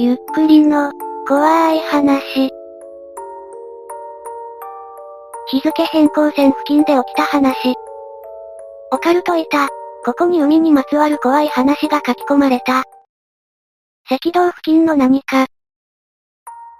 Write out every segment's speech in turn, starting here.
ゆっくりの、怖い話。日付変更線付近で起きた話。オカルトいた。ここに海にまつわる怖い話が書き込まれた。赤道付近の何か。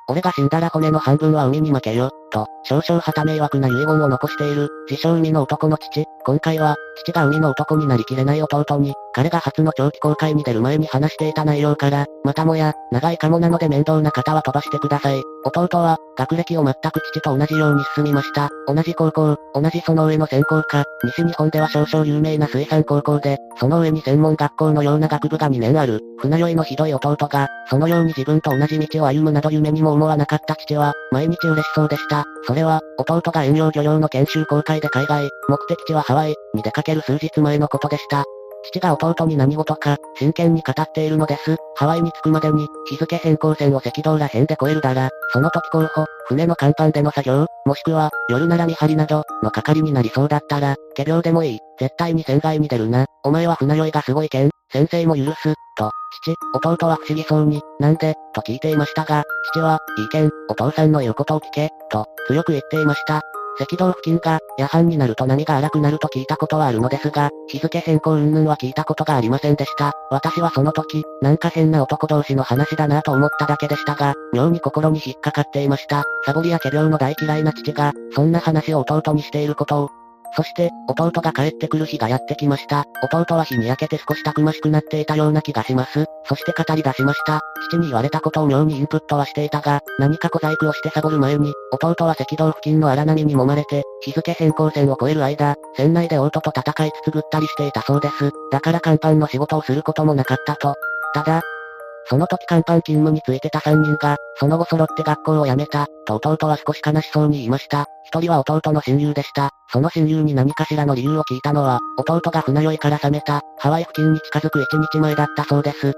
俺が死んだら骨の半分は海に負けよ、と、少々旗迷惑な遺言を残している、自称海の男の父。今回は、父が海の男になりきれない弟に、彼が初の長期公開に出る前に話していた内容から、またもや、長いかもなので面倒な方は飛ばしてください。弟は、学歴を全く父と同じように進みました。同じ高校、同じその上の専攻科、西日本では少々有名な水産高校で、その上に専門学校のような学部が2年ある、船酔いのひどい弟が、そのように自分と同じ道を歩むなど夢にも思わなかった父は、毎日嬉しそうでした。それは、弟が遠洋漁業の研修公開で海外、目的地はハワイ、に出かける数日前のことでした。父が弟に何事か、真剣に語っているのです。ハワイに着くまでに、日付変更線を赤道ら辺で越えるだら、その時候補、船の甲板での作業、もしくは、夜なら見張りなど、の係になりそうだったら、仮病でもいい。絶対に船外に出るな。お前は船酔いがすごいけん。先生も許す。と、父、弟は不思議そうに、なんで、と聞いていましたが、父は、いいけん、お父さんの言うことを聞け、と、強く言っていました。赤道付近が、夜半になると波が荒くなると聞いたことはあるのですが、日付変更云々は聞いたことがありませんでした。私はその時、なんか変な男同士の話だなと思っただけでしたが、妙に心に引っかかっていました。サボりや仮病の大嫌いな父が、そんな話を弟にしていることを、そして、弟が帰ってくる日がやってきました。弟は日に焼けて少したくましくなっていたような気がします。そして語り出しました。父に言われたことを妙にインプットはしていたが、何か小細工をしてサボる前に、弟は赤道付近の荒波に揉まれて、日付変更線を越える間、船内で弟と戦いつつぐったりしていたそうです。だから甲板の仕事をすることもなかったと。ただ、その時甲板勤務についてた3人が、その後揃って学校を辞めた、と弟は少し悲しそうに言いました。一人は弟の親友でした。その親友に何かしらの理由を聞いたのは、弟が船酔いから覚めた、ハワイ付近に近づく1日前だったそうです。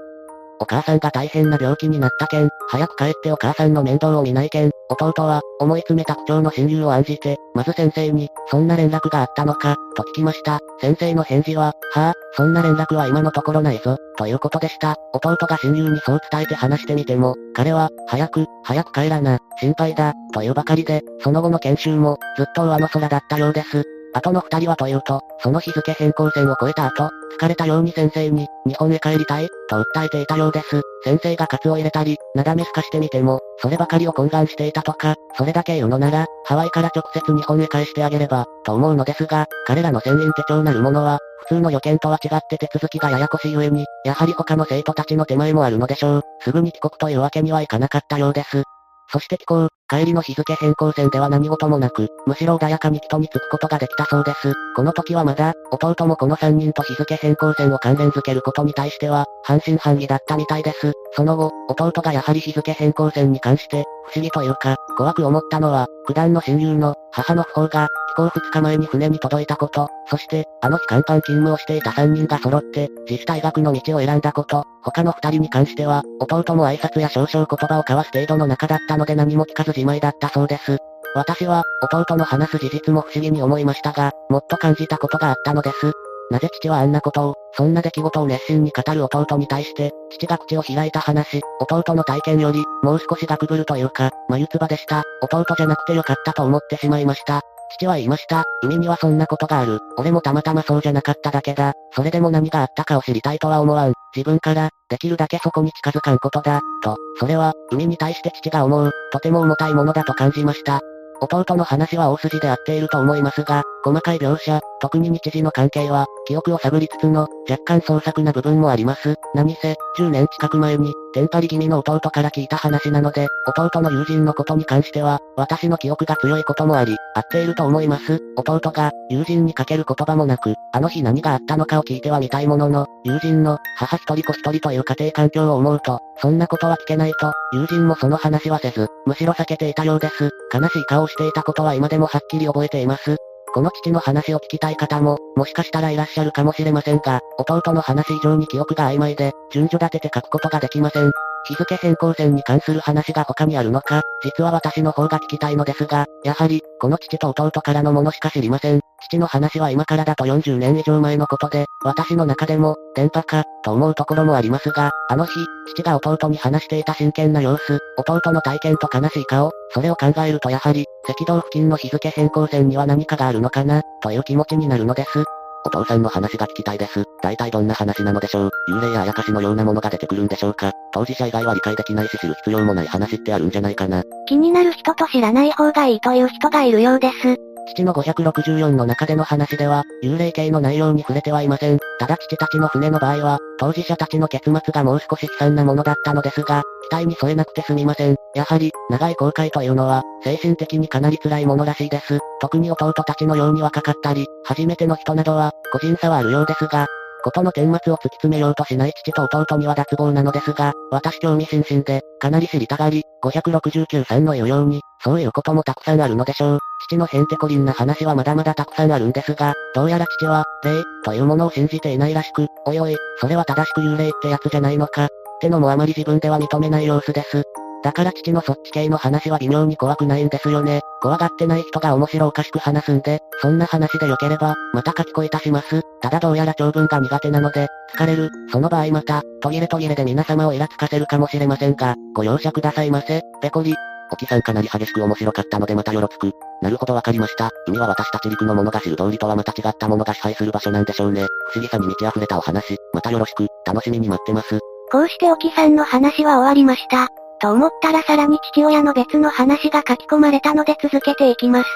お母さんが大変な病気になったけん、早く帰ってお母さんの面倒を見ないけん、弟は、思い詰めた口調の親友を案じて、まず先生に、そんな連絡があったのか、と聞きました。先生の返事は、はあ、そんな連絡は今のところないぞ、ということでした。弟が親友にそう伝えて話してみても、彼は、早く、早く帰らな、心配だ、というばかりで、その後の研修も、ずっと上の空だったようです。後の二人はというと、その日付変更線を越えた後、疲れたように先生に、日本へ帰りたい、と訴えていたようです。先生がカツを入れたり、なだめすかしてみても、そればかりを懇願していたとか、それだけ言うのなら、ハワイから直接日本へ返してあげれば、と思うのですが、彼らの船員手帳なるものは、普通の予見とは違って手続きがややこしい上に、やはり他の生徒たちの手前もあるのでしょう。すぐに帰国というわけにはいかなかったようです。そして帰港、帰りの日付変更線では何事もなく、むしろ穏やかに人に着くことができたそうです。この時はまだ、弟もこの3人と日付変更線を関連づけることに対しては、半信半疑だったみたいです。その後、弟がやはり日付変更線に関して、不思議というか、怖く思ったのは、九段の親友の、母の訃報が、飛行2日前に船に届いたこと、そして、あの日甲板勤務をしていた3人が揃って、自主退学の道を選んだこと、他の2人に関しては、弟も挨拶や少々言葉を交わす程度の仲だったので何も聞かずじまいだったそうです。私は、弟の話す事実も不思議に思いましたが、もっと感じたことがあったのです。なぜ父はあんなことを、そんな出来事を熱心に語る弟に対して、父が口を開いた話、弟の体験より、もう少し学ぶるというか、眉唾でした。弟じゃなくてよかったと思ってしまいました。父は言いました。海にはそんなことがある。俺もたまたまそうじゃなかっただけだ。それでも何があったかを知りたいとは思わん。自分から、できるだけそこに近づかんことだ。と、それは、海に対して父が思う、とても重たいものだと感じました。弟の話は大筋で合っていると思いますが、細かい描写、特に日時の関係は、記憶を探りつつの、若干創作な部分もあります。何せ、10年近く前に、テンパり気味の弟から聞いた話なので、弟の友人のことに関しては、私の記憶が強いこともあり、合っていると思います。弟が、友人にかける言葉もなく、あの日何があったのかを聞いてはみたいものの、友人の、母一人子一人という家庭環境を思うと、そんなことは聞けないと、友人もその話はせず、むしろ避けていたようです。悲しい顔をしていたことは今でもはっきり覚えています。この父の話を聞きたい方も、もしかしたらいらっしゃるかもしれませんが、弟の話以上に記憶が曖昧で、順序立てて書くことができません。日付変更線に関する話が他にあるのか、実は私の方が聞きたいのですが、やはり、この父と弟からのものしか知りません。父の話は今からだと40年以上前のことで、私の中でも、電波か、と思うところもありますが、あの日、父が弟に話していた真剣な様子、弟の体験と悲しい顔、それを考えるとやはり、赤道付近の日付変更線には何かがあるのかな、という気持ちになるのです。お父さんの話が聞きたいです。大体どんな話なのでしょう。幽霊やあやかしのようなものが出てくるんでしょうか。当事者以外は理解できないし知る必要もない話ってあるんじゃないかな。気になる人と知らない方がいいという人がいるようです。父の564の中での話では、幽霊系の内容に触れてはいません。ただ父たちの船の場合は、当事者たちの結末がもう少し悲惨なものだったのですが、期待に添えなくてすみません。やはり、長い航海というのは、精神的にかなり辛いものらしいです。特に弟たちのように若かったり、初めての人などは、個人差はあるようですが、ことの顛末を突き詰めようとしない父と弟には脱帽なのですが、私興味津々で、かなり知りたがり、569さんの言うように、そういうこともたくさんあるのでしょう。父のヘンテコリンな話はまだまだたくさんあるんですが、どうやら父は、霊、というものを信じていないらしく、おいおい、それは正しく幽霊ってやつじゃないのか、ってのもあまり自分では認めない様子です。だから父のそっち系の話は微妙に怖くないんですよね。怖がってない人が面白おかしく話すんで、そんな話で良ければ、また書き声いたします。ただどうやら長文が苦手なので、疲れる。その場合また、途切れ途切れで皆様をイラつかせるかもしれませんが、ご容赦くださいませ。ペコリ。おきさんかなり激しく面白かったのでまたよろつく。なるほどわかりました。海は私たち陸の者が知る通りとはまた違ったものが支配する場所なんでしょうね。不思議さに満ち溢れたお話、またよろしく、楽しみに待ってます。こうしておきさんの話は終わりました。と思ったらさらに父親の別の話が書き込まれたので続けていきます。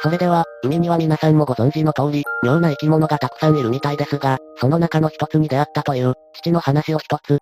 それでは、海には皆さんもご存知の通り、妙な生き物がたくさんいるみたいですが、その中の一つに出会ったという、父の話を一つ。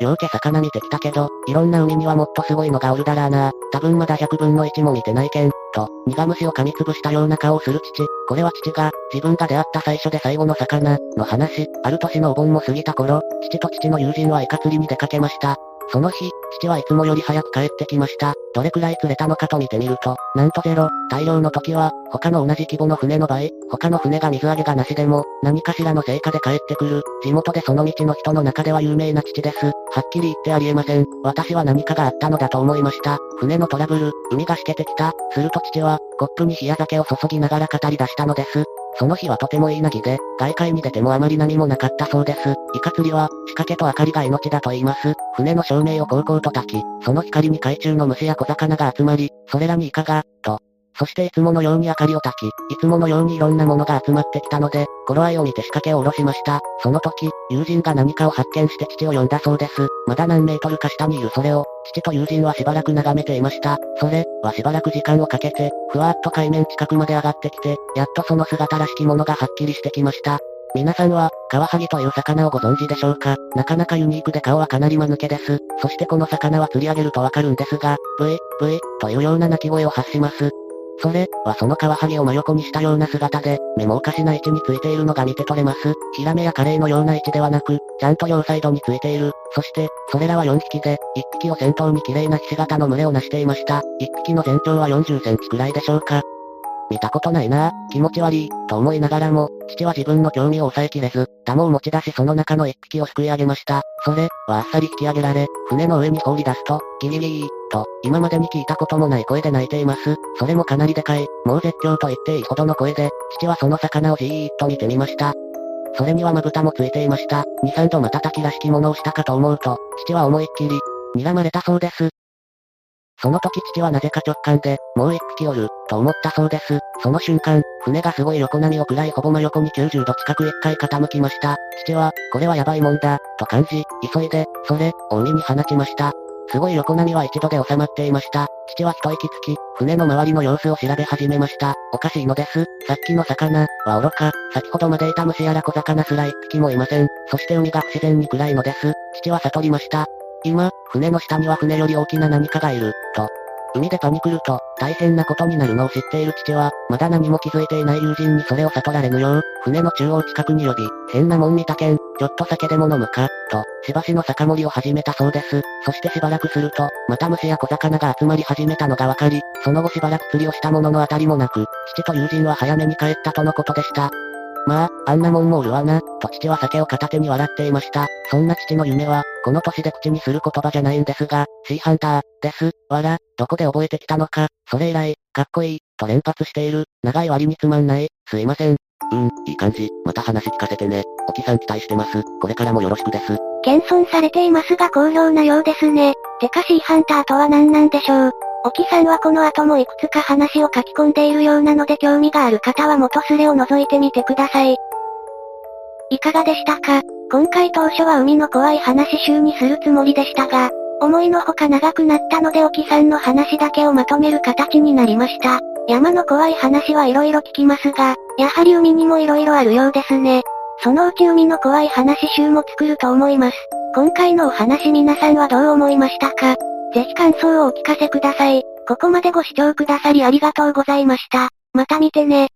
両家魚見てきたけど、いろんな海にはもっとすごいのがおるだらーな多分まだ100分の1も見てないけん、と、苦虫を噛みつぶしたような顔をする父。これは父が、自分が出会った最初で最後の魚、の話。ある年のお盆も過ぎた頃、父と父の友人はイカ釣りに出かけました。その日、父はいつもより早く帰ってきました。どれくらい釣れたのかと見てみると、なんとゼロ。大量の時は、他の同じ規模の船の場合、他の船が水揚げがなしでも、何かしらの成果で帰ってくる。地元でその道の人の中では有名な父です。はっきり言ってありえません。私は何かがあったのだと思いました。船のトラブル、海がしけてきた。すると父は、コップに冷や酒を注ぎながら語り出したのです。その日はとてもいいなぎで、外海に出てもあまり何もなかったそうです。イカ釣りは、仕掛けと明かりが命だと言います。船の照明をこうこうと焚き、その光に海中の虫や小魚が集まり、それらにイカが、と、そしていつものように明かりを焚き、いつものようにいろんなものが集まってきたので、頃合いを見て仕掛けを下ろしました。その時、友人が何かを発見して父を呼んだそうです。まだ何メートルか下にいるそれを、父と友人はしばらく眺めていました。それ、はしばらく時間をかけて、ふわっと海面近くまで上がってきて、やっとその姿らしきものがはっきりしてきました。皆さんは、カワハギという魚をご存知でしょうか？なかなかユニークで顔はかなり間抜けです。そしてこの魚は釣り上げるとわかるんですが、ブイ、ブイ、というような鳴き声を発します。それ、はそのカワハギを真横にしたような姿で、目もおかしな位置についているのが見て取れます。ヒラメやカレイのような位置ではなく、ちゃんと両サイドについている。そして、それらは4匹で、1匹を先頭に綺麗なひし形の群れを成していました。1匹の全長は40センチくらいでしょうか。見たことないなぁ、気持ち悪い、と思いながらも、父は自分の興味を抑えきれず、ダモを持ち出しその中の一匹をすくい上げました。それ、はあっさり引き上げられ、船の上に放り出すと、ギリギリー、と、今までに聞いたこともない声で鳴いています。それもかなりでかい、もう絶叫と言っていいほどの声で、父はその魚をじーっと見てみました。それにはまぶたもついていました。2、3度瞬きらしきものをしたかと思うと、父は思いっきり、睨まれたそうです。その時父はなぜか直感で、もう一匹おる、と思ったそうです。その瞬間、船がすごい横波を食らいほぼ真横に90度近く一回傾きました。父は、これはやばいもんだ、と感じ、急いで、それ、を海に放ちました。すごい横波は一度で収まっていました。父は一息つき、船の周りの様子を調べ始めました。おかしいのです。さっきの魚、は愚か、先ほどまでいた虫やら小魚すら一匹もいません。そして海が不自然に暗いのです。父は悟りました。今、船の下には船より大きな何かがいる、と。海でパニクると、大変なことになるのを知っている父は、まだ何も気づいていない友人にそれを悟られぬよう、船の中央近くに呼び、変なもん見たけん、ちょっと酒でも飲むか、と、しばしの酒盛りを始めたそうです。そしてしばらくすると、また虫や小魚が集まり始めたのがわかり、その後しばらく釣りをしたものの当たりもなく、父と友人は早めに帰ったとのことでした。まあ、あんなもんもおるわな、と父は酒を片手に笑っていました。そんな父の夢は、この年で口にする言葉じゃないんですが、シーハンター、です、わら、どこで覚えてきたのか、それ以来、かっこいい、と連発している、長い割につまんない、すいません。うん、いい感じ。また話聞かせてね。沖さん期待してます。これからもよろしくです。謙遜されていますが好評なようですね。てかシーハンターとは何なんでしょう。沖さんはこの後もいくつか話を書き込んでいるようなので興味がある方は元スレを覗いてみてください。いかがでしたか？今回当初は海の怖い話集にするつもりでしたが、思いのほか長くなったので沖さんの話だけをまとめる形になりました。山の怖い話はいろいろ聞きますが、やはり海にもいろいろあるようですね。そのうち海の怖い話集も作ると思います。今回のお話皆さんはどう思いましたか？ぜひ感想をお聞かせください。ここまでご視聴くださりありがとうございました。また見てね。